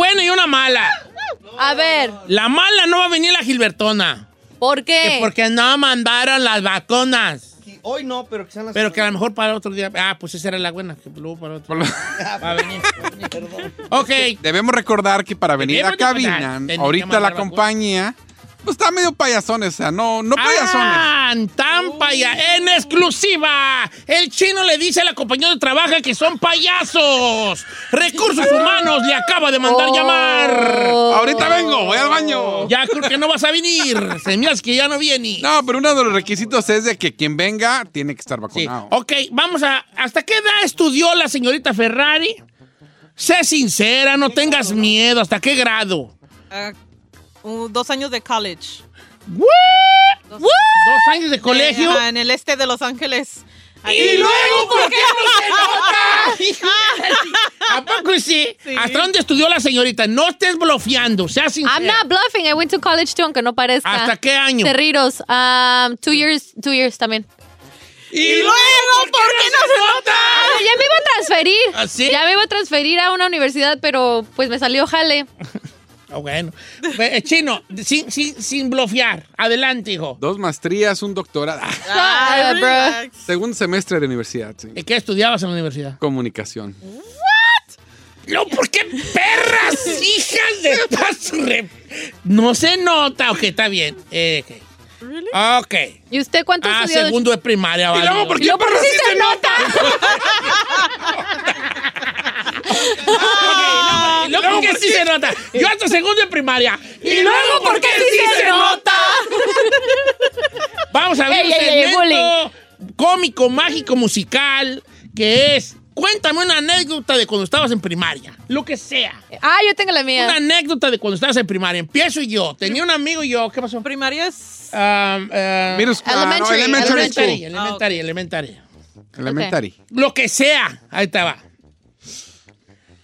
Buena y una mala. A ver, La mala no va a venir la Gilbertona. ¿por que qué? porque no mandaron las vacunas. Hoy no, pero que sean las Pero que a lo mejor para otro día. Ah, pues esa era la buena. Que luego para otro. Va a venir. Ok. Debemos recordar que para venir a cabina, que ahorita la compañía, pues está medio payasones, o sea, no, no payasones. Ah, tan paya en exclusiva. El chino le dice a la compañía de trabajo que son payasos. Recursos humanos le acaba de mandar Oh. llamar. Ahorita vengo, voy al baño. Ya creo que no vas a venir. Se me hace que ya no viene. No, pero uno de los requisitos es de que quien venga tiene que estar Sí. vacunado. Ok, vamos a. ¿Hasta qué edad estudió la señorita Ferrari? Sé sincera, no tengas miedo. ¿Hasta qué grado? Uh, dos años de college. ¿What? ¿Dos años de colegio? Eh, en el este de Los Ángeles. ¿Y luego por qué no se nota? ¿A poco sí? Sí. ¿Hasta dónde estudió la señorita? No estés bloqueando, sea sincera. I'm not bluffing. I went to college too, aunque no parezca. ¿Hasta qué año? Cerritos. Um, two years, two years también. ¿Y luego por qué no se nota? Ah, ya me iba a transferir. ¿Ah, sí? Ya me iba a transferir a una universidad, pero pues me salió jale. Ah, bueno. Eh, Chino, sin, sin, sin blofear. Adelante, hijo. Dos maestrías, un doctorado. Ah, Ah, bro. Segundo semestre de universidad, sí. ¿Y ¿Qué estudiabas en la universidad? Comunicación. No, ¿por qué perras, hijas de paso? re- No se nota. Ok, está bien. Eh, ok. Ok. ¿Y usted cuánto Ah, estudió? segundo de primaria, vale. luego, ¿por Y luego, ¿por qué sí se nota? luego, ¿por qué sí se nota? Yo hasta segundo de primaria. Y luego, ¿por qué sí se nota? Vamos a ver Ey, un ey, ey, segmento cómico, mágico, musical, que es... Cuéntame una anécdota de cuando estabas en primaria. Lo que sea. Ah, yo tengo la mía. Una anécdota de cuando estabas en primaria. Empiezo yo. Tenía un amigo y yo. ¿Qué pasó? Primaria es. Um, uh, Middle school, ah, no, Elementary, elementary elementary, school. elementary, elementary. Elementary. Lo que sea. Ahí estaba.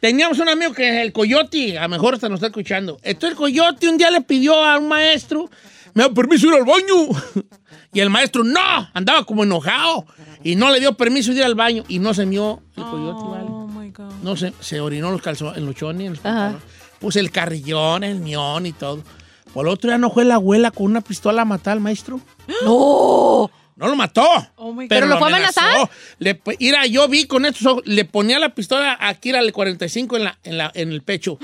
Teníamos un amigo que es el Coyote, a lo mejor hasta nos está escuchando. Entonces el Coyote un día le pidió a un maestro, me da permiso ir al baño. Y el maestro, no, andaba como enojado. Y no le dio permiso de ir al baño. Y no se mió el Coyote, ¿vale? Oh my God. No se, se orinó los calzones, en los chones, en los. Puse el carrillón, el mión y todo. Por el otro día no fue la abuela con una pistola a matar al maestro. ¡No! No lo mató. Oh. ¿Pero lo fue a amenazar? Le, mira, yo vi con estos ojos, le ponía la pistola aquí era el 45 en, la, en, la, en el pecho.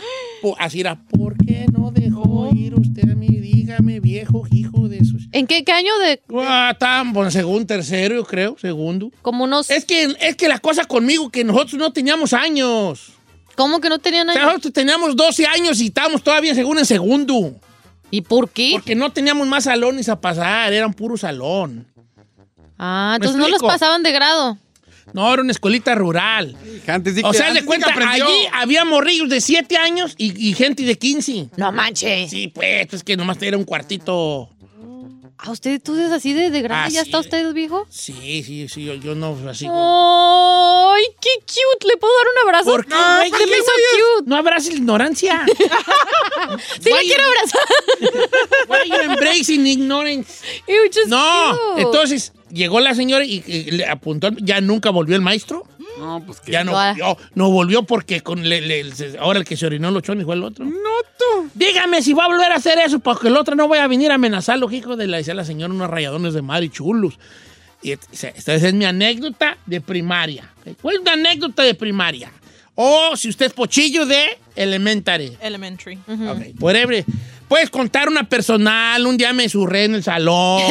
Así era, ¿por qué no dejó ir usted a mí? Dígame, viejo hijo de esos. ¿En qué, qué año de Ah, bueno, segundo, tercero, yo creo, segundo. como unos... Es que, es que la cosa conmigo, que nosotros no teníamos años. ¿Cómo que no tenían O sea, años? nosotros teníamos 12 años y estábamos todavía según en segundo. ¿Y por qué? Porque no teníamos más salones a pasar, eran puro salón. Ah, ¿Me entonces no los pasaban de grado. No, era una escuelita rural. Antes de O que- sea, de antes cuenta, que aprendió. allí había morrillos de 7 años y, y gente de 15. No manches. Sí, pues, es que nomás era un cuartito. ¿A usted tú es así de, de grande? Ah, ¿Ya sí. está usted viejo? Sí, sí, sí, yo, yo no así. ¡Ay, qué cute! ¿Le puedo dar un abrazo? ¿Por qué, güey? se me hizo cute. No abraces la ignorancia. Sí, le quiero abrazar. Why you embracing ignorance? Ew, just No, cute. entonces llegó la señora y, y le apuntó, ya nunca volvió el maestro. No, pues que. Ya no volvió, no volvió porque con le- le- se- ahora el que se orinó los chones fue el otro. No, tú. Dígame si va a volver a hacer eso, porque el otro no voy a venir a amenazarlo, hijo de la, decía la señora, unos rayadones de madre chulos. Y et- esta esta es mi anécdota de primaria. ¿ok? ¿Cuál es una anécdota de primaria? O si usted es pochillo de elementary. Elementary. Ok, whatever. Puedes contar una personal, un día me surré en el salón,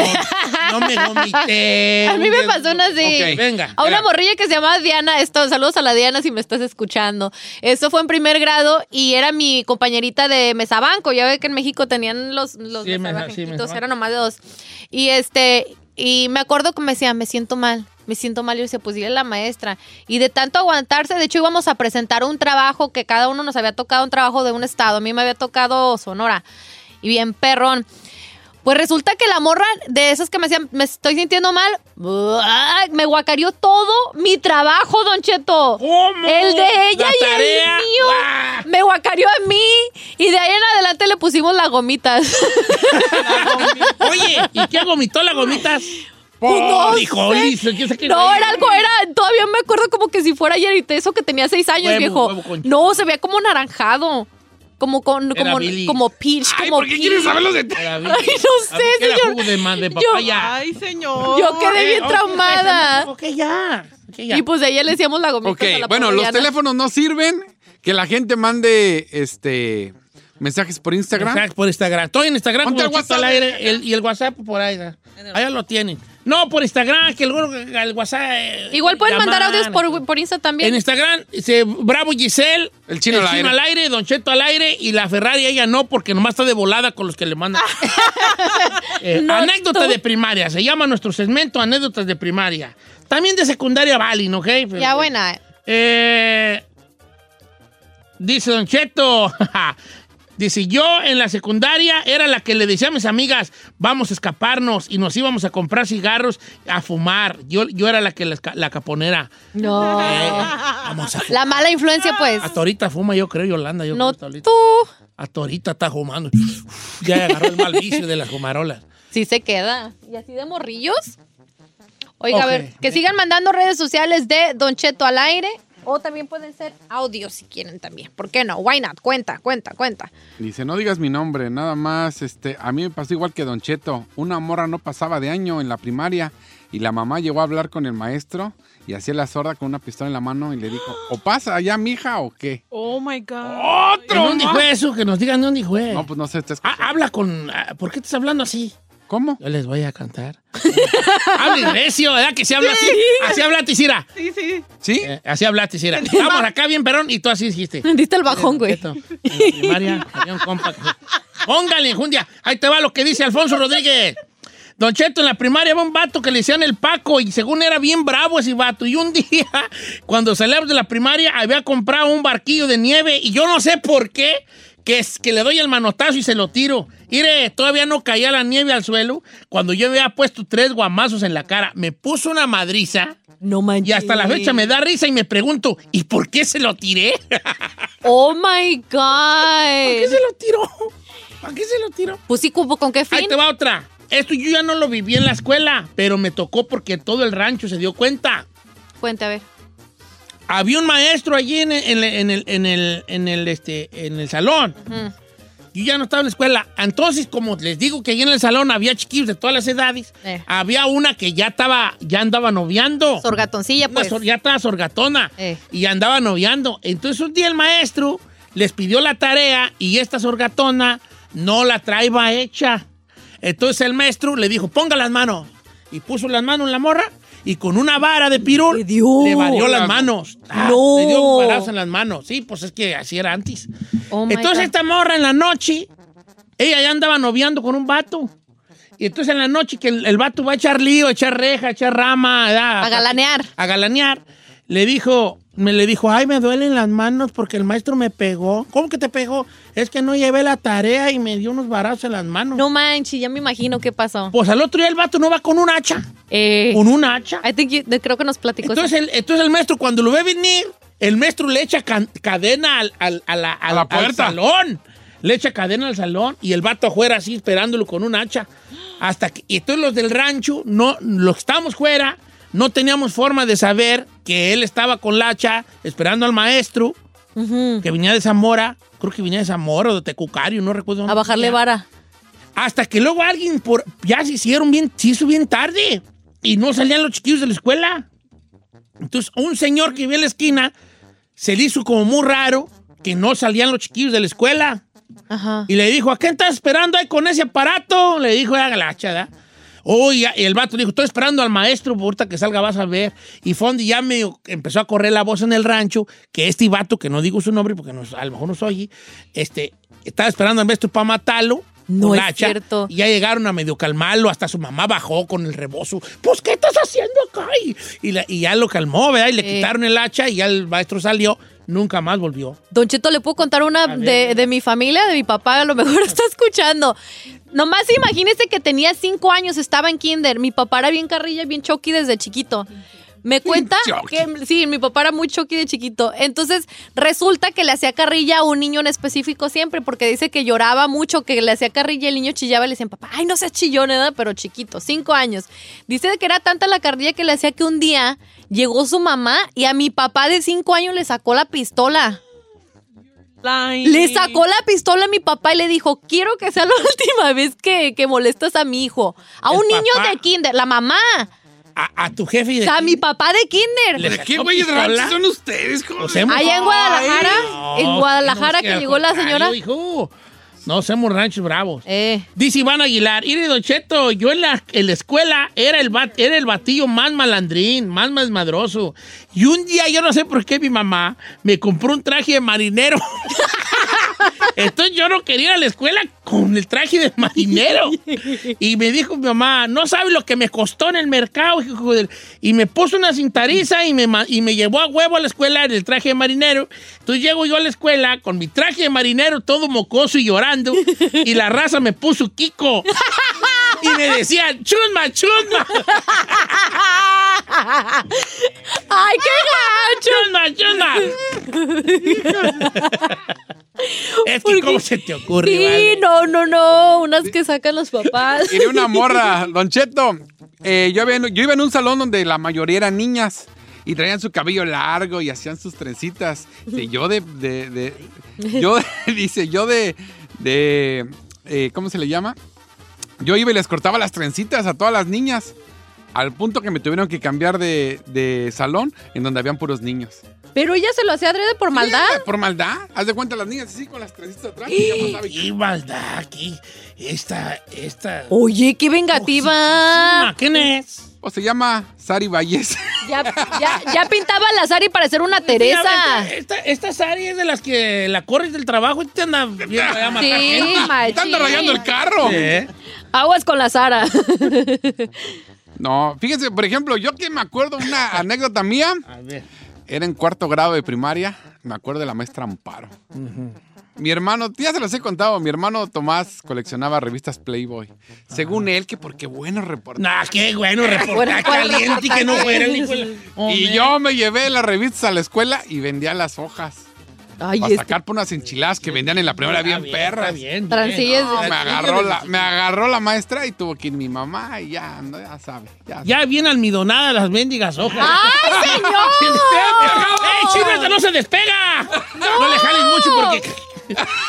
no me vomité. A mí me pasó una así. Venga. A una Espera. morrilla que se llamaba Diana, esto, saludos a la Diana si me estás escuchando. Esto fue en primer grado y era mi compañerita de mesabanco. Ya ve que en México tenían los, los Sí, mesa- sí, eran nomás de dos. Y este, y me acuerdo que me decía, me siento mal, me siento mal. Y yo decía, pues dile a la maestra. Y de tanto aguantarse, de hecho íbamos a presentar un trabajo que cada uno nos había tocado un trabajo de un estado. A mí me había tocado Sonora. Y bien perrón. Pues resulta que la morra de esas que me decían, me estoy sintiendo mal, me guacareó todo mi trabajo, Don Cheto. ¿Cómo? El de ella La y tarea. el mío. Me guacareó a mí. Y de ahí en adelante le pusimos las gomitas. Oye, ¿y qué vomitó las gomitas? Pues no Oh, era algo, era, todavía me acuerdo como que si fuera ayer y eso que tenía seis años, Huevo, viejo. huevo No, se veía como naranjado. Como con, Era como, como peach, Ay, como ¿por qué peach. quieres saber los detalles? Ay, no sé, ver, ¿qué era señor. jugo de, ma- de Yo- papaya? Ay, señor. Yo quedé bien ok, traumada. Ok, ya. ok, ya. Y pues de ahí le decíamos la gomita. Ok, a la bueno, los teléfonos no sirven. Que la gente mande este mensajes por Instagram. Mensaje por Instagram. Estoy en Instagram Ponte el Don Cheto al WhatsApp. aire el- y el WhatsApp por ahí. Allá lo tienen. No, por Instagram, que el, el WhatsApp. eh, Igual pueden mandar audios por, por Insta también. En Instagram, dice Bravo Giselle. El chino al aire. Don Cheto al aire. Y la Ferrari ella no, porque nomás está de volada con los que le mandan. Eh, No, anécdota tú. de primaria. Se llama nuestro segmento Anécdotas de primaria. También de secundaria valen, ¿ok? ya buena. Eh, dice Don Cheto. Dice, yo en la secundaria era la que le decía a mis amigas, vamos a escaparnos y nos íbamos a comprar cigarros a fumar. Yo, yo era la que la, la caponera. No. Eh, vamos a fumar. La mala influencia, pues. Hasta ahorita fuma, yo creo, Yolanda. Yo No creo, hasta ahorita. tú. Hasta ahorita está fumando. Ya agarró el mal vicio de las fumarolas. Sí se queda. ¿Y así de morrillos? Oiga, a ver, que sigan mandando redes sociales de Don Cheto al aire. O también pueden ser audios si quieren también. ¿Por qué no? Why not? Cuenta, cuenta, cuenta. Dice, no digas mi nombre, nada más, este, a mí me pasó igual que Don Cheto. Una morra no pasaba de año en la primaria y la mamá llegó a hablar con el maestro y hacía la sorda con una pistola en la mano y le dijo, ¿o pasa allá, mija, o qué? Oh my God. ¿De dónde fue eso? Que nos digan de dónde fue. No, pues no sé, está Ah, habla con... ah, ¿Por qué estás hablando así? ¿Cómo? Yo les voy a cantar. habla recio, ¿verdad? Que se habla así. Así habla Tisira. Sí, sí. ¿Sí? Eh, así habla Tisira. Vamos acá bien, perón, y tú así dijiste. Diste el bajón, güey. Cheto, En la primaria había un compa Póngale, enjundia. Ahí te va lo que dice Alfonso Rodríguez. Don Cheto, en la primaria había un vato que le decían el Paco y según era bien bravo ese vato. Y un día, cuando salíamos de la primaria, había comprado un barquillo de nieve y yo no sé por qué, que, es, que le doy el manotazo y se lo tiro. Mire, todavía no caía la nieve al suelo cuando yo había puesto tres guamazos en la cara. Me puso una madriza No manches. y hasta la fecha me da risa y me pregunto, ¿y por qué se lo tiré? Oh my ¿Por qué God. se lo tiró? ¿Para qué se lo tiró? Pues sí, ¿con qué fin? Ahí te va otra. Esto yo ya no lo viví en la escuela, pero me tocó porque todo el rancho se dio cuenta. A ver. Había un maestro allí en el, en el, en el, en este, en el salón. Ujú. Yo ya no estaba en la escuela. Entonces, como les digo que allí en el salón había chiquillos de todas las edades, Eh. había una que ya estaba, ya andaba noviando. Sorgatoncilla, pues. sor- ya estaba sorgatona Eh. y andaba noviando. Entonces un día el maestro les pidió la tarea y esta sorgatona no la traía hecha. Entonces el maestro le dijo, ponga las manos. Y puso las manos en la morra y con una vara de pirul Le dio. le varió las manos. Ah, No. Le dio un barazo en las manos. Sí, pues es que así era antes. Oh entonces God. esta morra en la noche, ella ya andaba noviando con un vato. Y entonces en la noche que el, el vato va a echar lío, a echar reja, a echar rama, ¿verdad? A galanear. a galanear, le dijo, me le dijo, ay, me duelen las manos porque el maestro me pegó. ¿Cómo que te pegó? Es que no llevé la tarea y me dio unos barazos en las manos. No manches, ya me imagino qué pasó. Pues al otro día el vato no va con un hacha. Eh, Con un hacha. I think you- creo que nos platicó Entonces el, entonces el maestro, cuando lo ve venir, el maestro le echa can- cadena al, al- a la, al- la al puerta. salón. Le echa cadena al salón y el vato afuera así esperándolo con un hacha. Hasta que, y entonces los del rancho, no, los que estábamos fuera, no teníamos forma de saber que él estaba con Lacha esperando al maestro, que venía de Zamora, creo que venía de Zamora o de Tecucario, no recuerdo. A bajarle vara. Hasta que luego alguien por, ya se hicieron bien, se hizo bien tarde y no salían los chiquillos de la escuela. Entonces, un señor que vivía en la esquina se le hizo como muy raro que no salían los chiquillos de la escuela. Ajá. Y le dijo, ¿a qué estás esperando ahí con ese aparato? Le dijo, haga la chada. Oh, el vato dijo, estoy esperando al maestro, ahorita que salga vas a ver. Y Fondi ya me empezó a correr la voz en el rancho, que este vato, que no digo su nombre porque no- a lo mejor no soy, este, estaba esperando al maestro para matarlo. No es hacha, cierto. Y ya llegaron a medio calmarlo, hasta su mamá bajó con el rebozo. Pues, ¿qué estás haciendo acá? Y, la- y ya lo calmó, ¿verdad? Y le Sí. quitaron el hacha y ya el maestro salió, nunca más volvió. Don Cheto, ¿le puedo contar una de, mi familia? De mi papá, a lo mejor está escuchando. Nomás imagínese que tenía cinco años, estaba en kinder. Mi papá era bien carrilla, bien choqui desde chiquito. Me cuenta que sí, mi papá era muy choqui de chiquito. Entonces, resulta que le hacía carrilla a un niño en específico siempre, porque dice que lloraba mucho, que le hacía carrilla y el niño chillaba y le decían, papá, ay, no seas chillón, ¿verdad? Pero chiquito, cinco años. Dice que era tanta la carrilla que le hacía que un día llegó su mamá y a mi papá de cinco años le sacó la pistola. Le sacó la pistola a mi papá y le dijo, quiero que sea la última vez que, que molestas a mi hijo. A El un niño papá. de kinder, la mamá. A, a tu jefe O de sea, mi papá de ¿Le kinder. ¿De qué pistola? ranchos son ustedes? Allá en Guadalajara, No, en Guadalajara que llegó la señora. hijo. No, somos ranchos bravos. Eh, Dice Iván Aguilar, Iri Don Cheto, yo en la, en la escuela era el, bat- era el batillo más malandrín, más desmadroso. Y un día, yo no sé por qué mi mamá me compró un traje de marinero. Entonces yo no quería ir a la escuela con el traje de marinero. Y me dijo mi mamá, no sabes lo que me costó en el mercado. hijo del-". Y me puso una cintariza y me, y me llevó a huevo a la escuela en el traje de marinero. Entonces llego yo a la escuela con mi traje de marinero todo mocoso y llorando. Y la raza me puso Kiko. Y me decían, chusma, chusma, ¡Ay, qué chusma, chusma. Es que, ¿cómo se te ocurre? Sí, vale? no, no, no. Unas que sacan los papás. Y de una morra, Don Cheto. eh, yo, había- yo iba en un salón donde la mayoría eran niñas y traían su cabello largo y hacían sus trencitas. Y yo de, de- de- yo dice, yo de, de, eh, ¿cómo se le llama? Yo iba y les cortaba las trencitas a todas las niñas. Al punto que me tuvieron que cambiar de, de salón en donde habían puros niños. Pero ella se lo hacía adrede por maldad. Sí, Por maldad. Haz de cuenta las niñas así con las trencitas atrás. y ya ¡Qué maldad aquí! Esta, esta... Oye, qué vengativa. ¿Quién es? O se llama Sari Valles. Ya, ya, ya pintaba la Sari para ser una Teresa. Esta, esta Sari es de las que la corres del trabajo y te anda allá a matar Sí, gente. Te anda rayando el carro. Sí. Aguas con la Sara. No, fíjense, por ejemplo, yo que me acuerdo una anécdota mía, A ver. era en cuarto grado de primaria, me acuerdo de la maestra Amparo. Mi hermano, ya se los he contado, mi hermano Tomás coleccionaba revistas Playboy. Según él, que porque buenos reportajes. Nah, qué bueno, reportaje Bueno, ¿cuál caliente y que no fuera el hijo de la- Y yo me llevé las revistas a la escuela y vendía las hojas. Ay, Para este. sacar por unas enchiladas que vendían en la primera bien, está perras. bien, bien. No, me agarró la, me agarró la maestra y tuvo que ir mi mamá y ya, no, ya sabe. Ya, Ya bien almidonadas las mendigas hojas. ¡Ay, señor! ¡Eh, no se despega! No, le jales mucho porque...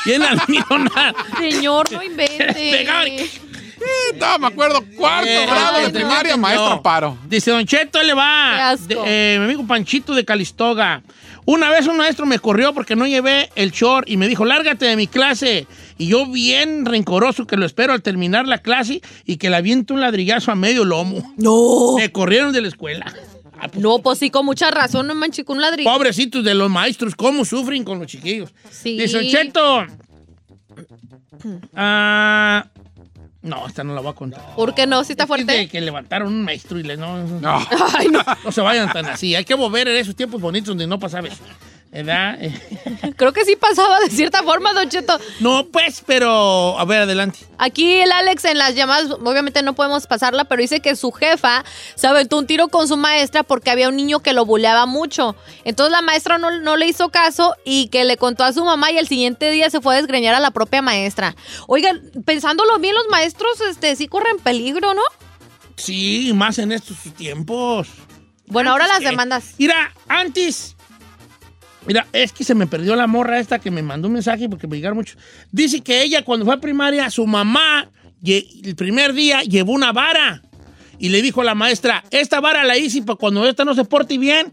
Bien almidonada. Señor, no invente. No, me acuerdo, cuarto Eh, grado de no, primaria, no. maestra Amparo. Dice Don Cheto, le Qué va. asco. De- eh, mi amigo Panchito de Calistoga. Una vez un maestro me corrió porque no llevé el short y me dijo, lárgate de mi clase. Y yo bien rencoroso que lo espero al terminar la clase y que le aviento un ladrillazo a medio lomo. No. Me corrieron de la escuela. Ah, pues, No, pues sí, con mucha razón, no manches, con un ladrillo. Pobrecitos de los maestros, cómo sufren con los chiquillos. Sí. Dice Cheto. Ah, no, esta no la voy a contar. ¿Por qué no? ¿Sí está es de fuerte? que levantaron un maestro y le no, no, No. Ay, no. no se vayan tan así. Hay que volver en esos tiempos bonitos donde no pasaba eso. ¿Verdad? Creo que sí pasaba de cierta forma, Don Cheto. No, pues, pero a ver, adelante. Aquí el Alex en las llamadas, obviamente no podemos pasarla, pero dice que su jefa se aventó un tiro con su maestra porque había un niño que lo buleaba mucho. Entonces la maestra no, no le hizo caso y que le contó a su mamá y el siguiente día se fue a desgreñar a la propia maestra. Oigan, pensándolo bien, los maestros este, sí corren peligro, ¿no? Sí, más en estos tiempos. Bueno, ahora las demandas. Mira, antes. Mira, es que se me perdió la morra esta que me mandó un mensaje porque me llegaron muchos. Dice que ella, cuando fue a primaria, su mamá, el primer día, llevó una vara. Y le dijo a la maestra: Esta vara la hice para cuando esta no se porte bien,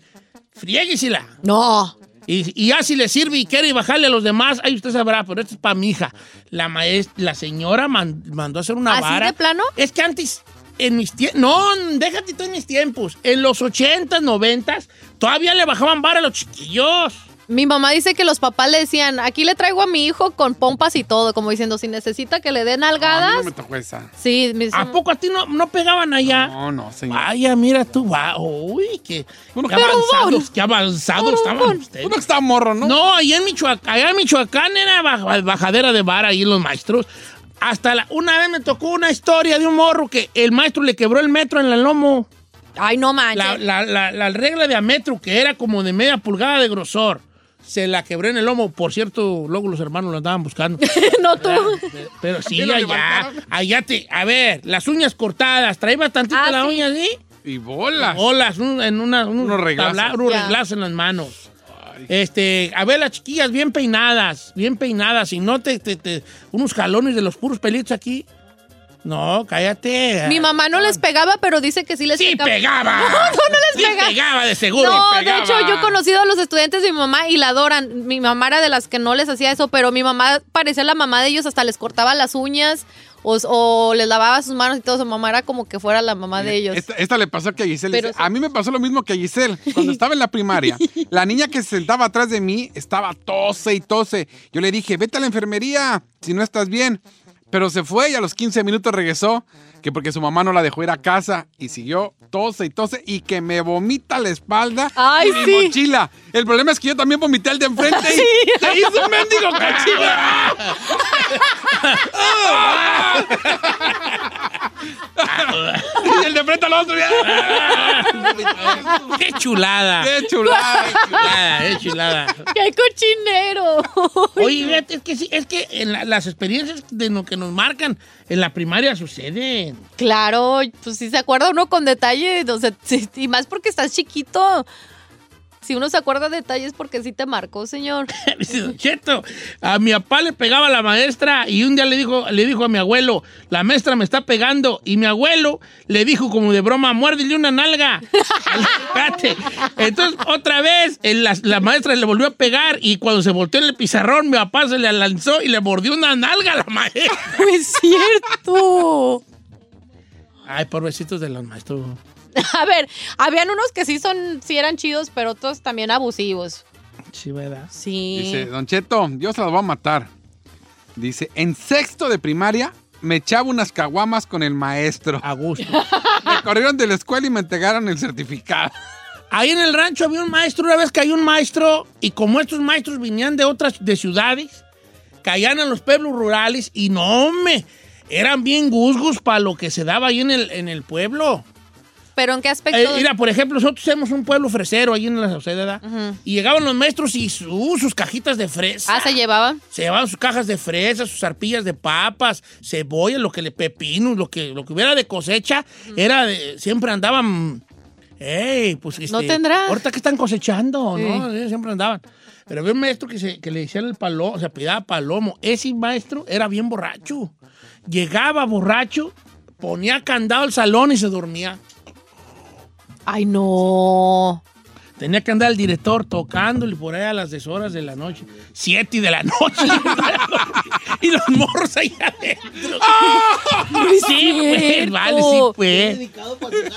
friéguesela. No. Y, y ya si le sirve y quiere bajarle a los demás, ahí usted sabrá, pero esto es para mi hija. La maestra, la señora man- mandó a hacer una ¿Así vara. de plano? Es que antes, en mis tiempos, no, déjate tú en mis tiempos. En los 80s, 90s, todavía le bajaban vara a los chiquillos. Mi mamá dice que los papás le decían, aquí le traigo a mi hijo con pompas y todo, como diciendo, si necesita que le den A mí algadas. no me tocó esa. Sí, me ¿A poco a ti no, no pegaban allá? No, no, señor. Vaya, mira tú, va. Uy, qué, Uno- qué avanzados, qué avanzados estaban ustedes. Uno que está morro, ¿no? No, allá en Michoacán, allá en Michoacán era baj- bajadera de vara ahí los maestros. Hasta la- una vez me tocó una historia de un morro que el maestro le quebró el metro en el lomo. Ay, no manches. La, la- la- la regla de a metro, que era como de media pulgada de grosor, se la quebré en el lomo. Por cierto, luego los hermanos lo andaban buscando. no tú. Pero sí, allá, levantaron? allá te... A ver, las uñas cortadas, traía bastante Ah, la sí. uña así. Y bolas. Olas, un- en una, un Unos reglazos. tabla- unos Ya. reglazos en las manos. Este, a ver, las chiquillas bien peinadas, bien peinadas, y no te, te- unos jalones de los puros pelitos aquí. No, cállate. Mi mamá no les pegaba, pero dice que sí les Sí pegaba. pegaba. No, no, no les Sí pegaba. pegaba, de seguro. No, de hecho, yo he conocido a los estudiantes de mi mamá y la adoran. Mi mamá era de las que no les hacía eso, pero mi mamá parecía la mamá de ellos, hasta les cortaba las uñas o, o les lavaba sus manos y todo. Su mamá era como que fuera la mamá de ellos. Esta, esta le pasó que a Giselle. Pero dice. A mí me pasó lo mismo que a Giselle. Cuando estaba en la primaria, la niña que se sentaba atrás de mí estaba tose y tose. Yo le dije, vete a la enfermería si no estás bien. Pero se fue y a los 15 minutos regresó, que porque su mamá no la dejó ir a casa y siguió tose y tose y que me vomita la espalda Ay, y mi sí. mochila. El problema es que yo también vomité al de enfrente y se hizo un mendigo cochino. y el de enfrente al otro. ¡Qué chulada! ¡Qué chulada! chulada, ¡Qué chulada! ¡Qué cochinero! Oye, fíjate, es que sí, es que en la- las experiencias de lo que nos marcan en la primaria suceden. Claro, pues si se acuerda uno con detalle, o sea, y más porque estás chiquito. Si uno se acuerda de detalles porque sí te marcó, señor. Dice Don Cheto, a mi papá le pegaba la maestra y un día le dijo, le dijo a mi abuelo, la maestra me está pegando. Y mi abuelo le dijo como de broma, muérdele una nalga. Entonces, otra vez, la, la maestra le volvió a pegar y cuando se volteó en el pizarrón, mi papá se le lanzó y le mordió una nalga a la maestra. Es cierto. Ay, pobrecitos de los maestros. A ver, habían unos que sí son, sí eran chidos, pero otros también abusivos. Sí, ¿verdad? Sí. Dice, Don Cheto, yo se las voy a matar. Dice, en sexto de primaria me echaba unas caguamas con el maestro. A gusto. Me corrieron de la escuela y me entregaron el certificado. Ahí en el rancho había un maestro, una vez cayó un maestro, y como estos maestros venían de otras de ciudades, caían en los pueblos rurales y no, me eran bien gusgos para lo que se daba ahí en el, en el pueblo. Pero ¿en qué aspecto? Eh, mira, por ejemplo, nosotros somos un pueblo fresero ahí en la Sauceda, y llegaban los maestros y su- sus cajitas de fresa. ah, se llevaban. Se llevaban sus cajas de fresas, sus arpillas de papas, cebolla, lo que le pepinos, lo que, lo que hubiera de cosecha, era de- siempre andaban. ¡Ey! Pues este, No tendrá. Ahorita que están cosechando, ¿no? Sí. Eh, Siempre andaban. Pero había un maestro que, se, que le decían el palomo, o sea, pidaba palomo. Ese maestro era bien borracho. Llegaba borracho, ponía candado al salón y se dormía. Ay, no. Tenía que andar el director tocándole por ahí a las 10 horas de la noche. Siete de la noche. y los morros ahí adentro. sí, pues, vale, sí, pues.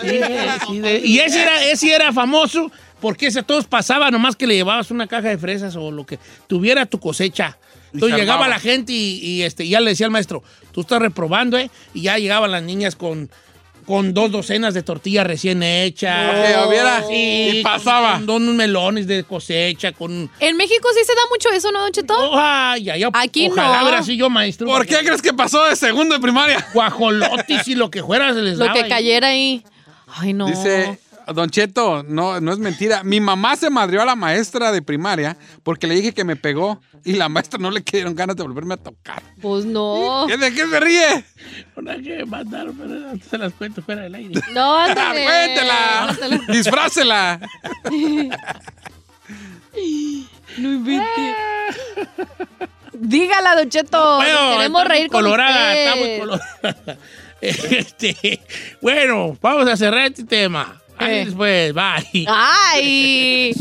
Sí, sí, de- y ese era, ese era famoso porque ese todos pasaba, nomás que le llevabas una caja de fresas o lo que tuviera tu cosecha. Entonces llegaba la gente y, y, este, ya le decía al maestro, tú estás reprobando, ¿eh? Y ya llegaban las niñas con, con dos docenas de tortillas recién hechas. No. Que hubiera- Sí, y pasaba. Con, con unos melones de cosecha, con... En México sí se da mucho eso, ¿no, Don Cheto? Oh, ay, ay, Aquí ojalá no. así yo, maestro. ¿Por qué crees que pasó de segundo de primaria? Guajolotis y lo que fuera se les Lo daba que ahí. cayera ahí. Ay, no. Dice, Don Cheto, no, no es mentira. Mi mamá se madrió a la maestra de primaria porque le dije que me pegó y la maestra no le dieron ganas de volverme a tocar. Pues no. ¿Qué- ¿De qué se ríe? Una que mandaron, pero antes se las cuento fuera del aire. No, ándale. ¡Cuéntela! ¡Disfrácela! No invente. Dígala, Don Cheto. Queremos reír con colorada, usted. está muy colorada. Este, bueno, vamos a cerrar este tema. Eh. después, bye. ¡Ay!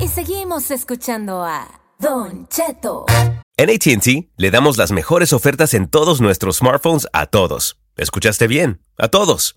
Y seguimos escuchando a Don Cheto. En ATT le damos las mejores ofertas en todos nuestros smartphones a todos. ¿Escuchaste bien? A todos.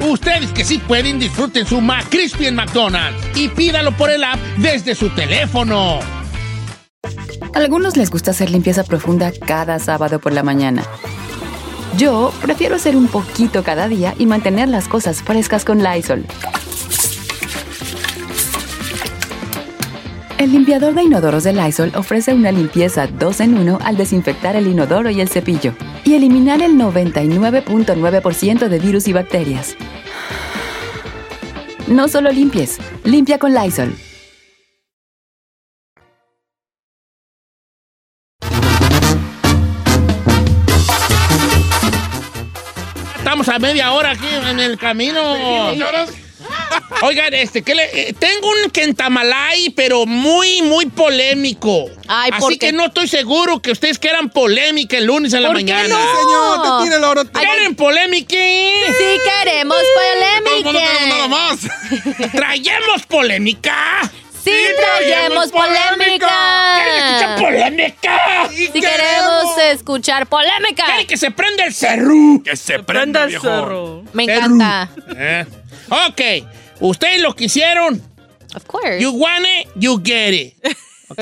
Ustedes que sí pueden, disfruten su McCrispy en McDonald's y pídalo por el app desde su teléfono. Algunos les gusta hacer limpieza profunda cada sábado por la mañana. Yo prefiero hacer un poquito cada día y mantener las cosas frescas con Lysol. El limpiador de inodoros de Lysol ofrece una limpieza 2 en 1 al desinfectar el inodoro y el cepillo y eliminar el 99.9% de virus y bacterias. No solo limpies, limpia con Lysol. Estamos a media hora aquí en el camino. Oigan, este, ¿qué le- eh, tengo un kentamalay, pero muy, muy polémico. Ay, ¿por Así qué? que no estoy seguro que ustedes quieran polémica el lunes en la ¿Por qué mañana. no? Señor, te tira el oro. ¿Quieren polémica? Sí queremos el mundo tenemos nada polémica. más. ¿Traemos polémica? Sí traemos polémica. ¿Quieren escuchar polémica? Si queremos escuchar polémica. ¿Quieren que se prenda el cerro? Que se Prenda el cerro. Me encanta. Eh. Ok, ustedes lo quisieron. Of course. You want it, you get it. Ok.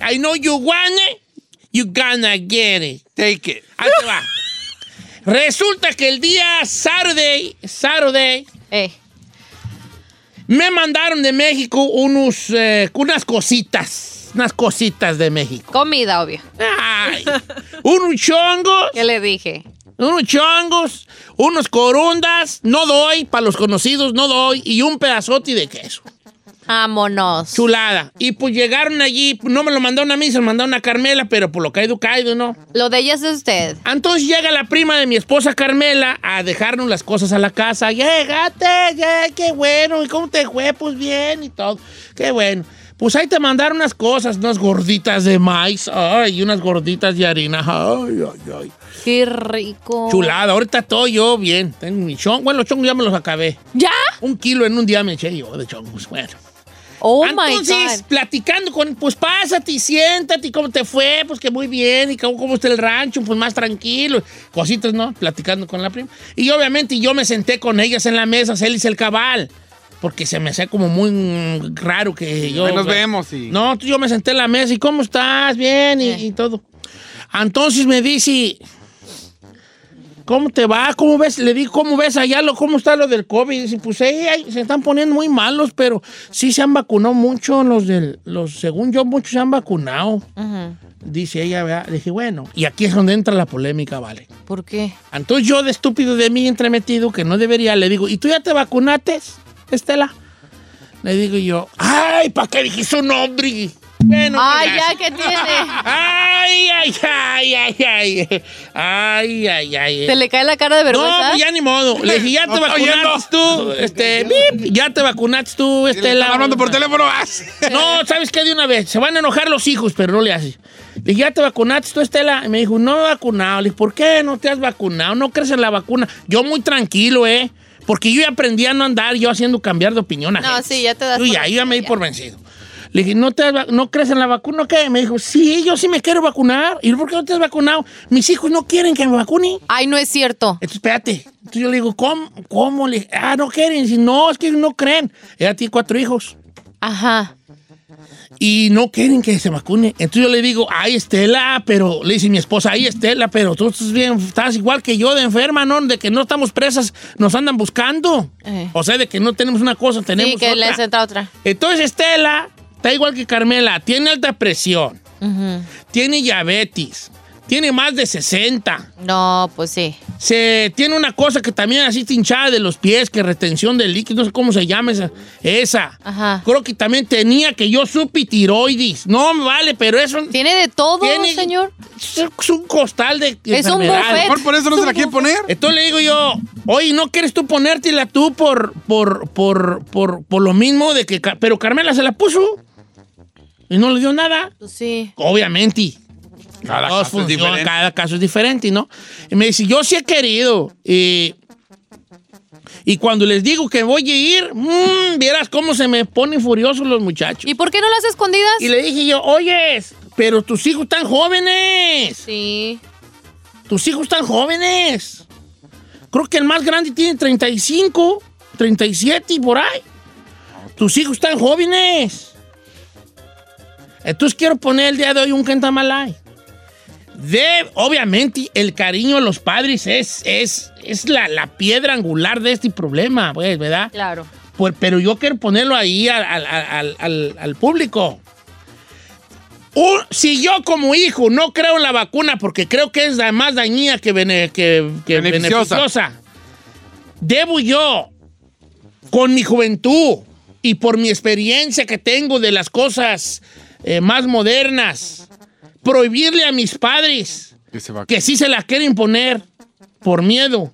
I know you want it, you gonna get it. Take it. Ahí te va. Resulta que el día Saturday, Saturday, Eh, me mandaron de México unos, eh, unas cositas. Unas cositas de México. comida, obvio. Ay, unos chongos, ¿Qué le dije? unos chongos, unos corundas, no doy, para los conocidos no doy, y un pedazote de queso. Vámonos. Chulada. Y pues llegaron allí, no me lo mandaron a mí, se lo mandaron a Carmela, pero por lo caído, caído, ¿no? Lo de ella es de usted. Entonces llega la prima de mi esposa Carmela a dejarnos las cosas a la casa. Llegate, ya, qué bueno. ¿Y cómo te fue? Pues bien y todo. Qué bueno. Pues ahí te mandaron unas cosas, unas gorditas de maíz. Ay, y unas gorditas de harina. Ay, ay, ay. Qué rico. Chulada. Ahorita estoy yo bien. Tengo mi chongo. Bueno, los chongos ya me los acabé. ¿Ya? Un kilo en un día me eché yo de chongos. Bueno. Oh Entonces, my God. platicando con, pues pásate y siéntate, ¿cómo te fue? Pues que muy bien, y cómo, cómo está el rancho, pues más tranquilo, cositas, ¿no? Platicando con la prima. Y obviamente yo me senté con ellas en la mesa, Celis el cabal. Porque se me hacía como muy raro que yo... Ahí nos vemos y- No, yo me senté en la mesa y ¿cómo estás? Bien y, y todo. Entonces me dice, ¿cómo te va? ¿Cómo ves? Le digo, ¿cómo ves allá? Lo, ¿Cómo está lo del COVID? Dice, pues eh, se están poniendo muy malos, pero sí se han vacunado mucho los del, los, según yo, muchos se han vacunado. Dice ella, ¿verdad? Le dije, bueno, y aquí es donde entra la polémica, ¿vale? ¿Por qué? Entonces yo de estúpido de mí entremetido, que no debería, le digo, ¿y tú ya te vacunaste, Estela? Le digo yo, ay, ¿para qué dijiste su nombre? Bueno, Ay, ya. ya, ¿qué tiene? Ay, ay, ay, ay, ay. Ay, ay, ay. ¿Se le cae la cara de No, vergüenza? pues ya ni modo. Le dije, ya No te vacunaste tú, este, bip, ya te vacunaste tú, Estela. hablando por teléfono. ¡ah! No, ¿sabes qué? De una vez. Se van a enojar los hijos, pero no le hace. Le dije, ¿ya te vacunaste tú, Estela? Y me dijo, no me he vacunado. Le dije, ¿por qué no te has vacunado? ¿No crees en la vacuna? Yo muy tranquilo, ¿eh? Porque yo ya aprendí a no andar yo haciendo cambiar de opinión a No, gente. sí, ya te das Yo ya, yo ya me di por vencido. Le dije, ¿no, te ¿no crees en la vacuna o qué? Me dijo, sí, yo sí me quiero vacunar. ¿Y por qué no te has vacunado? Mis hijos no quieren que me vacune. Ay, no es cierto. Entonces, espérate. Entonces yo le digo, ¿cómo? ¿Cómo? Le dije, ah, no quieren. Dice, no, es que no creen. Ella tiene cuatro hijos Ajá. Y no quieren que se vacune. Entonces yo le digo, ay, Estela, pero le dice mi esposa, ay, Estela, pero tú estás bien, estás igual que yo de enferma, ¿no? De que no estamos presas, nos andan buscando. Eh. O sea, de que no tenemos una cosa, tenemos Sí, que otra. les entra otra. Entonces Estela está igual que Carmela, tiene alta presión, tiene diabetes, tiene más de 60. No, pues sí. Se tiene una cosa que también así hinchada de los pies, que retención de líquido, no sé cómo se llama esa. esa. Ajá. Creo que también tenía que yo supe tiroides. No me vale, pero eso Tiene de todo, Tiene- señor. es un costal de Es un buffet. Mejor por eso no se la quiere poner. Entonces le digo yo, oye, ¿no quieres tú ponértela tú por, por, por, por, por lo mismo de que... Pero Carmela se la puso y no le dio nada. Pues sí. Obviamente. Cada Todos caso es funcionan, diferente. cada caso es diferente, ¿no? Y me dice, yo sí he querido. Y, y cuando les digo que voy a ir, mm, vieras cómo se me ponen furiosos los muchachos. ¿Y por qué no las escondidas? Y le dije yo, oyes, pero tus hijos están jóvenes. Sí. Tus hijos están jóvenes. Creo que el más grande tiene 35, 37 y por ahí. Tus hijos están jóvenes. Entonces quiero poner el día de hoy un cantamalay. De, obviamente, el cariño a los padres es, es, es la, la piedra angular de este problema, pues, ¿verdad? Claro. Pues, pero yo quiero ponerlo ahí al, al- al- al- al público. Un- si yo como hijo no creo en la vacuna porque creo que es la más dañina que, bene- que- que Beneficiosa. beneficiosa, debo yo, con mi juventud y por mi experiencia que tengo de las cosas eh, más modernas, prohibirle a mis padres Que se va- que sí se la quieren poner por miedo.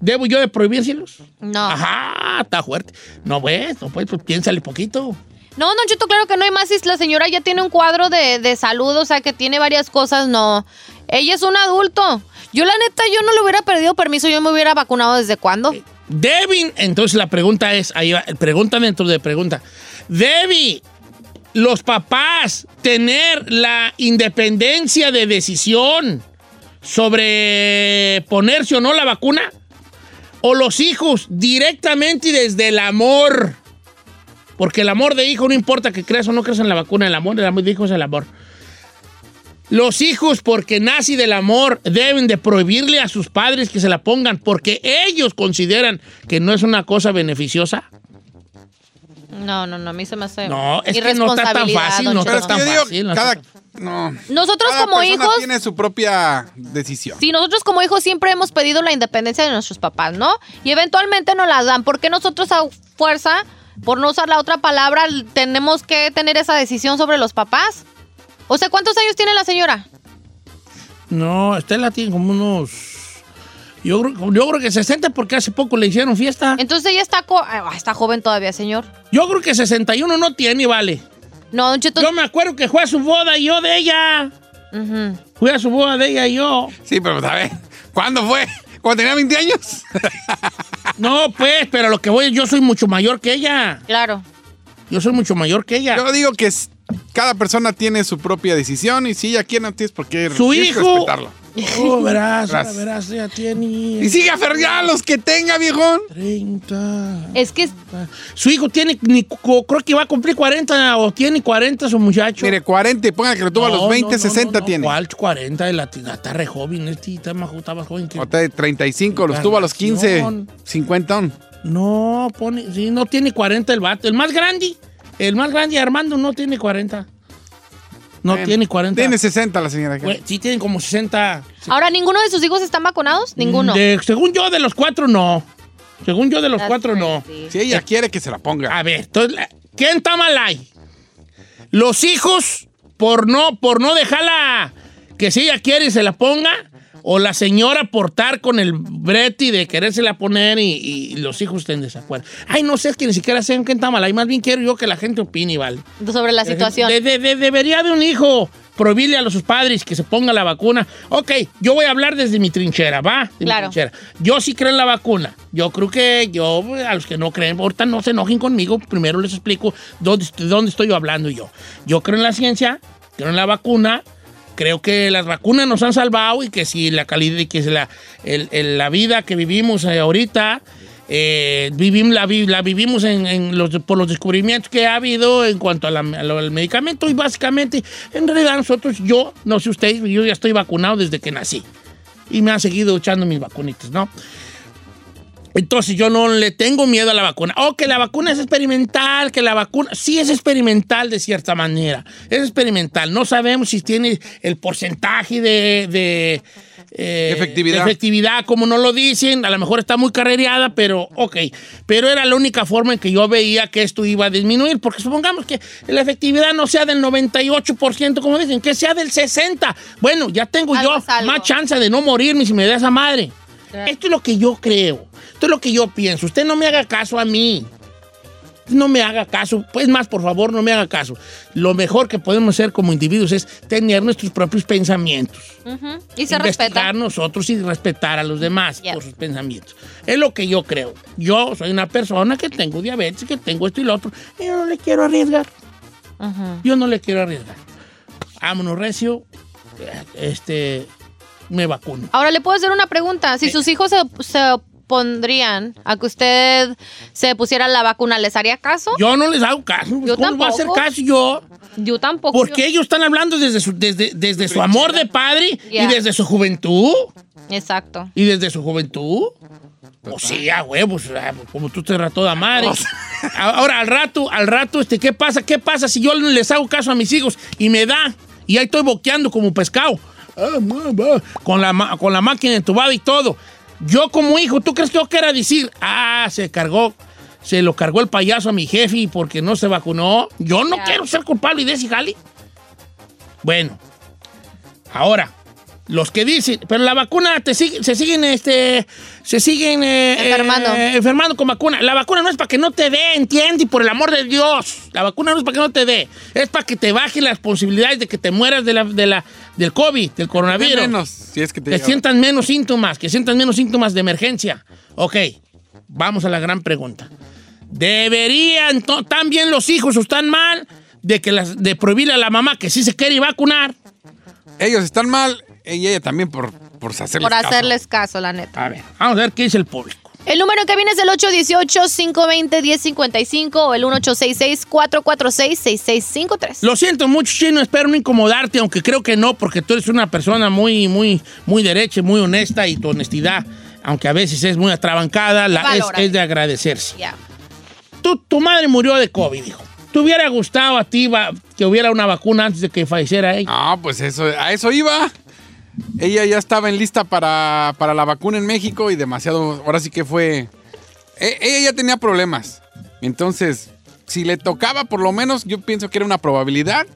¿Debo yo de prohibírselos? No. Ajá, está fuerte. No, pues, no, pues, pues piénsale poquito. No, Don Cheto, claro que no hay más. Si la señora ya tiene un cuadro de, de salud, o sea, que tiene varias cosas, no. Ella es un adulto. Yo, la neta, yo no le hubiera perdido permiso, yo me hubiera vacunado desde cuándo. Deben, entonces la pregunta es, ahí va, pregunta dentro de pregunta. ¿Debe los papás tener la independencia de decisión sobre ponerse o no la vacuna? ¿O los hijos directamente y desde el amor? Porque el amor de hijo no importa que creas o no creas en la vacuna, el amor, el amor de hijo es el amor. Los hijos, porque nace del amor, deben de prohibirle a sus padres que se la pongan porque ellos consideran que no es una cosa beneficiosa. No, no, no, a mí se me hace No, es que no está tan irresponsabilidad, fácil, no Pero está es Cheto. que yo tan digo, fácil, cada... No. Nosotros Cada como hijos, tiene su propia decisión. sí, nosotros como hijos siempre hemos pedido la independencia de nuestros papás, ¿no? Y eventualmente nos la dan. ¿Por qué nosotros a fuerza, por no usar la otra palabra, tenemos que tener esa decisión sobre los papás? O sea, ¿cuántos años tiene la señora? No, Estela tiene como unos... Yo creo, yo creo que 60 porque hace poco le hicieron fiesta. Entonces ella está, co- ah, está joven todavía, señor. Yo creo que 61 no tiene, vale. No, Don Cheto. Yo me acuerdo que fue a su boda y yo de ella. Ujú. Fui a su boda de ella y yo. Sí, pero a ver, ¿cuándo fue? ¿Cuando tenía 20 años? No, pues, pero lo que voy, yo soy mucho mayor que ella. Claro. Yo soy mucho mayor que ella. Yo digo que es- cada persona tiene su propia decisión y si ella quiere, no tienes por qué Su tienes que hijo, respetarlo. Oh, verás, Gracias. verás, ya tiene Y sigue aferrado los que tenga, viejón. 30. Es que Su hijo tiene, ni, creo que va a cumplir 40 o tiene 40 su muchacho. Mire, 40 y ponga que lo tuvo a los No, 20, no, no, 60 no, no. tiene. ¿Cuál 40? De la, está re joven, este está más, está más joven que... O de 35, los tuvo a los 15, Encarnación. 50. No, pone, sí, no tiene 40 el vato. El más grande, el más grande, Armando, no tiene 40. No tiene 40. Tiene 60 la señora. Sí, tienen como 60. ahora ninguno de sus hijos están vacunados, ninguno. De- según yo, de los cuatro, no. Según yo, de los That's cuatro, no. Si ella quiere que se la ponga. A ver, entonces, ¿quién está mal ahí? Los hijos, por no, por no dejarla que si ella quiere se la ponga, o la señora por estar con el breti de querérsela poner y, y los hijos estén en desacuerdo. Ay, no sé, es que ni siquiera sé quién está mal ahí. Más bien quiero yo que la gente opine, ¿vale? Sobre la situación. De- de- de- debería de un hijo prohibirle a sus padres que se ponga la vacuna. Ok, yo voy a hablar desde mi trinchera, ¿va? De mi Claro. trinchera. Yo sí creo en la vacuna. Yo creo que yo, a los que no creen, ahorita no se enojen conmigo, primero les explico dónde, dónde estoy yo hablando yo. Yo creo en la ciencia, creo en la vacuna. Creo que las vacunas nos han salvado y que si la calidad que si la, la vida que vivimos eh, ahorita eh, la, vi- la vivimos en, los, por los descubrimientos que ha habido en cuanto a al medicamento y básicamente, en realidad nosotros, yo, no sé ustedes, yo ya estoy vacunado desde que nací y me han seguido echando mis vacunitas, ¿no? Entonces yo no le tengo miedo a la vacuna. Oh, que la vacuna es experimental, que la vacuna sí es experimental de cierta manera. Es experimental. No sabemos si tiene el porcentaje de, de, eh, Efectividad. de efectividad, como no lo dicen. A lo mejor está muy carrereada, pero ok. Pero era la única forma en que yo veía que esto iba a disminuir. Porque supongamos que la efectividad no sea del 98%, como dicen, que sea del 60%. Bueno, ya tengo Algo yo más chance de no morirme si me da esa madre. Esto es lo que yo creo. Esto es lo que yo pienso. Usted no me haga caso a mí. No me haga caso. Pues más, por favor, no me haga caso. Lo mejor que podemos hacer como individuos es tener nuestros propios pensamientos. Y se investigar respeta. nosotros y respetar a los demás por sus pensamientos. Es lo que yo creo. Yo soy una persona que tengo diabetes, que tengo esto y lo otro. Y yo no le quiero arriesgar. Yo no le quiero arriesgar. Vámonos, Recio. Este, me vacuno. Ahora le puedo hacer una pregunta. Si sus hijos se, se opondrían a que usted se pusiera la vacuna, ¿les haría caso? Yo no les hago caso. Yo ¿Cómo voy a hacer tampoco. caso yo? Yo tampoco. Porque ellos están hablando desde su, desde, desde su amor de padre y desde su juventud. Exacto. Y desde su juventud. Pues sí, a huevos, como tú te de madre. Ahora, al rato, al rato, este, ¿qué pasa? ¿Qué pasa si yo les hago caso a mis hijos y me da? Y ahí estoy boqueando como pescado. Ah, Con la, con la máquina entubada y todo. Yo como hijo, ¿tú crees que yo quiera decir? Ah, se cargó, se lo cargó el payaso a mi jefe porque no se vacunó. Yo no quiero ser culpable de ese jali. Bueno, ahora, los que dicen, pero la vacuna te sigue- se siguen, este, se siguen eh, Enfermando. eh, enfermando con vacuna. La vacuna no es para que no te dé, entiende, por el amor de Dios. La vacuna no es para que no te dé, es para que te bajen las posibilidades de que te mueras de la, de la, del COVID, del coronavirus. Menos, si es que te Que llega. sientan menos síntomas, que sientan menos síntomas de emergencia. Ok, vamos a la gran pregunta. ¿Deberían to- también los hijos o están mal de, que las, de prohibirle a la mamá que sí se quiere vacunar? Ellos están mal y ella también por, por hacerles Por hacerles caso, la neta. A ver, vamos a ver qué dice el público. El número que viene es el 818-520-1055 o el 1866-446-6653. Lo siento mucho, Chino, espero no incomodarte, aunque creo que no, porque tú eres una persona muy, muy, muy derecha, y muy honesta y tu honestidad, aunque a veces es muy atrabancada, la, es, es de agradecerse. Ya. Tú- tu madre murió de COVID, hijo. ¿Te hubiera gustado a ti va- que hubiera una vacuna antes de que falleciera ella? No, pues eso, a eso iba. Ella ya estaba en lista para, para la vacuna en México y demasiado, ahora sí que fue... e- ella ya tenía problemas. Entonces, si le tocaba por lo menos, yo pienso que era una probabilidad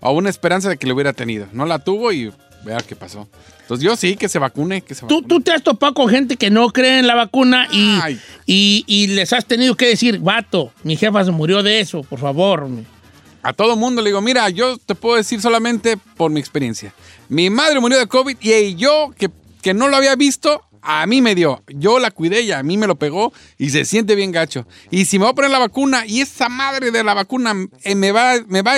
o una esperanza de que le hubiera tenido. No la tuvo y vea qué pasó. Entonces yo sí, que se vacune, que se ¿Tú, vacune. tú te has topado con gente que no cree en la vacuna y, y, y les has tenido que decir, vato, mi jefa se murió de eso, por favor. A todo mundo le digo, mira, yo te puedo decir solamente por mi experiencia. Mi madre murió de COVID y yo, que, que no lo había visto, A mí me dio. Yo la cuidé y a mí me lo pegó y se siente bien gacho. Y si me voy a poner la vacuna y esa madre de la vacuna eh, me va, me va,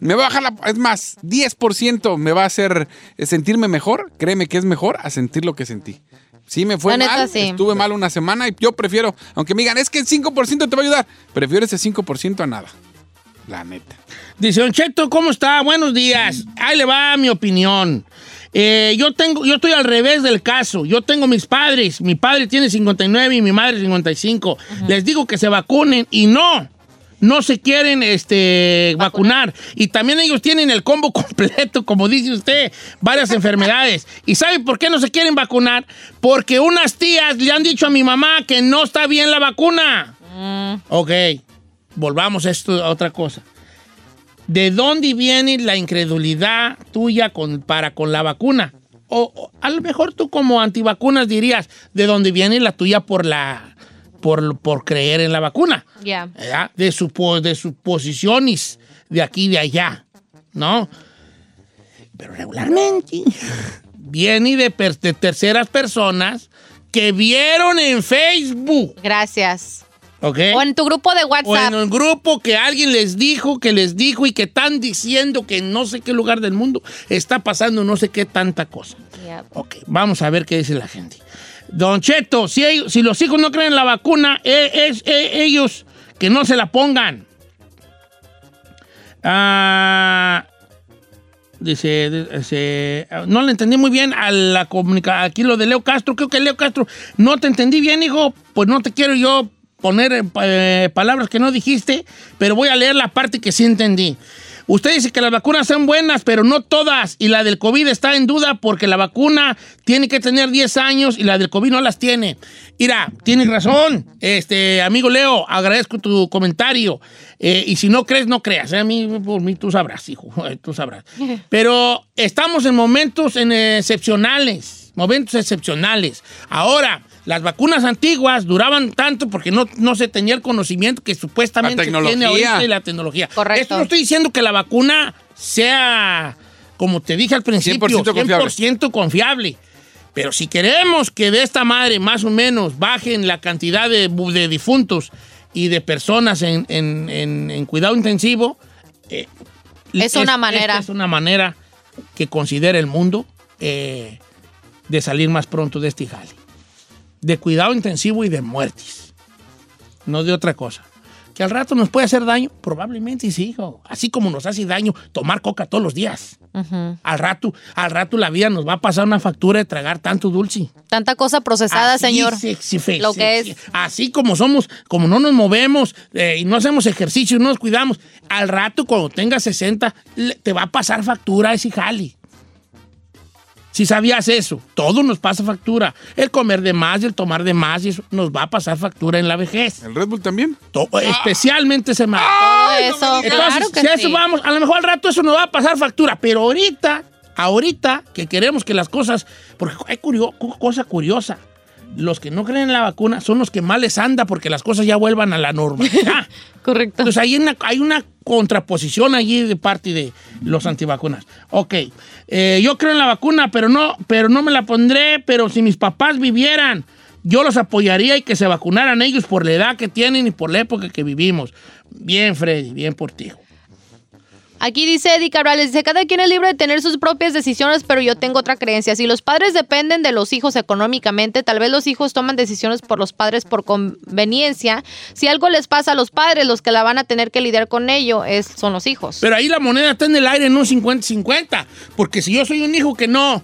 me va a bajar la... Es más, 10% me va a hacer eh, sentirme mejor. Créeme que es mejor a sentir lo que sentí. Sí, me fue neta, mal, sí. estuve mal una semana y yo prefiero, aunque me digan, es que el 5% te va a ayudar, prefiero ese 5% a nada. La neta. Dice, Don Cheto, ¿cómo está? Buenos días. Ahí le va mi opinión. Eh, yo tengo, yo estoy al revés del caso. Yo tengo mis padres. Mi padre tiene 59 y mi madre 55. Les digo que se vacunen y no. No se quieren este, vacunar. Y también ellos tienen el combo completo, como dice usted, varias enfermedades. ¿Y sabe por qué no se quieren vacunar? Porque unas tías le han dicho a mi mamá que no está bien la vacuna. Ok, volvamos a esto a otra cosa. ¿De dónde viene la incredulidad tuya con, para con la vacuna? O, o a lo mejor tú como antivacunas dirías, ¿de dónde viene la tuya por la por, por creer en la vacuna? Ya. ¿verdad? De, supo- de suposiciones de aquí y de allá, ¿no? Pero regularmente viene de, per- de terceras personas que vieron en Facebook, Gracias. O en tu grupo de O WhatsApp. en el grupo que alguien les dijo, que les dijo y que están diciendo que en no sé qué lugar del mundo está pasando no sé qué tanta cosa. Ya. Ok, vamos a ver qué dice la gente. Don Cheto, si, ellos- si los hijos no creen en la vacuna, eh, es, eh, ellos que no se la pongan. Ah, dice, dice, no le entendí muy bien a la comunicación. Aquí lo de Leo Castro, creo que Leo Castro, no te entendí bien, hijo. Pues no te quiero yo poner eh, eh, palabras que no dijiste, pero voy a leer la parte que sí entendí. Usted dice que las vacunas son buenas, pero no todas. Y la del COVID está en duda porque la vacuna tiene que tener 10 años y la del COVID no las tiene. Mira, tienes razón, este amigo Leo, agradezco tu comentario. Eh, y si no crees, no creas. eh, A mí, por mí, tú sabrás, hijo, tú sabrás. Pero estamos en momentos en excepcionales, momentos excepcionales. Ahora, las vacunas antiguas duraban tanto porque no, no se tenía el conocimiento que supuestamente La tiene ahorita y la tecnología. Correcto. Esto no estoy diciendo que la vacuna sea, como te dije al principio, 100% confiable. 100% confiable. Pero si queremos que de esta madre más o menos bajen la cantidad de, de difuntos y de personas en, en- en- en cuidado intensivo, eh, Es una manera. es una manera que considera el mundo eh, de salir más pronto de este jale. De cuidado intensivo y de muertes. No de otra cosa. Que al rato nos puede hacer daño, probablemente sí, hijo. Así como nos hace daño tomar coca todos los días. Al rato, al rato la vida nos va a pasar una factura de tragar tanto dulce. Tanta cosa procesada, Así señor. se- se- se- Lo que es. Así como somos, como no nos movemos eh, y no hacemos ejercicio y no nos cuidamos, al rato cuando tengas 60 le- te va a pasar factura ese jali. Si sabías eso, todo nos pasa factura. El comer de más y el tomar de más y eso nos va a pasar factura en la vejez. ¿El Red Bull también? To- Especialmente ese mal. Todo eso. Entonces, claro que si a eso sí. vamos, a lo mejor al rato eso nos va a pasar factura, pero ahorita, ahorita que queremos que las cosas, porque hay curio- cu- cosa curiosa, los que no creen en la vacuna son los que más les anda porque las cosas ya vuelvan a la normalidad. Correcto. Entonces hay una, hay una contraposición allí de parte de los antivacunas. Ok, eh, yo creo en la vacuna, pero no, pero no me la pondré, pero si mis papás vivieran, yo los apoyaría y que se vacunaran ellos por la edad que tienen y por la época que vivimos. Bien, Freddy, bien por ti. Aquí dice Eddie Cabrales, dice, cada quien es libre de tener sus propias decisiones, pero yo tengo otra creencia. Si los padres dependen de los hijos económicamente, tal vez los hijos toman decisiones por los padres por conveniencia. Si algo les pasa a los padres, los que la van a tener que lidiar con ello es, son los hijos. Pero ahí la moneda está en el aire un 50-50, porque si yo soy un hijo que no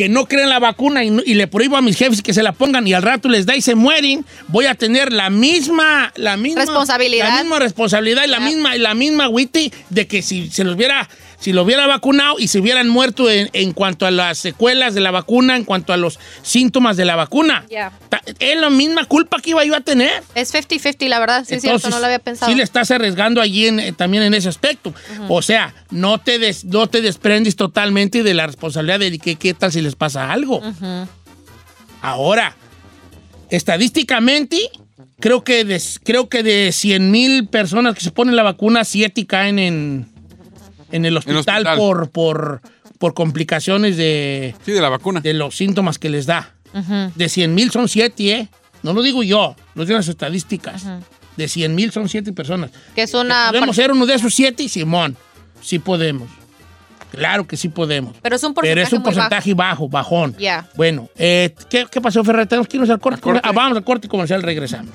que no cree en la vacuna y, le prohíbo a mis jefes que se la pongan y al rato les da y se mueren, voy a tener la misma, la misma Responsabilidad. la misma responsabilidad y la misma, y la misma witty de que si se los hubiera, si lo hubiera vacunado y se hubieran muerto en, en cuanto a las secuelas de la vacuna, en cuanto a los síntomas de la vacuna. Ta- Es la misma culpa que iba yo a tener. Es 50-50, la verdad, sí es cierto, no lo había pensado. Sí le estás arriesgando allí en- eh, también en ese aspecto. O sea, no te, des- no te desprendes totalmente de la responsabilidad de que qué tal si les pasa algo. Ahora, estadísticamente, creo que de, creo que de 100 mil personas que se ponen la vacuna, 7 caen en, en el hospital, hospital. Por, por, por complicaciones de, Sí, de la vacuna. de los síntomas que les da. De 100 mil son 7, ¿eh? No lo digo yo, lo dicen las estadísticas. De 100 mil son 7 personas. Que es una... ¿Podemos ser uno de esos 7? Simón, sí podemos. Claro que sí podemos. Pero es un Pero porcentaje es un porcentaje bajo, bajón. Ya. Bueno, eh, ¿qué, qué pasó, Ferrer? Tenemos que irnos al corte. corte. Ah, vamos al corte comercial, regresamos.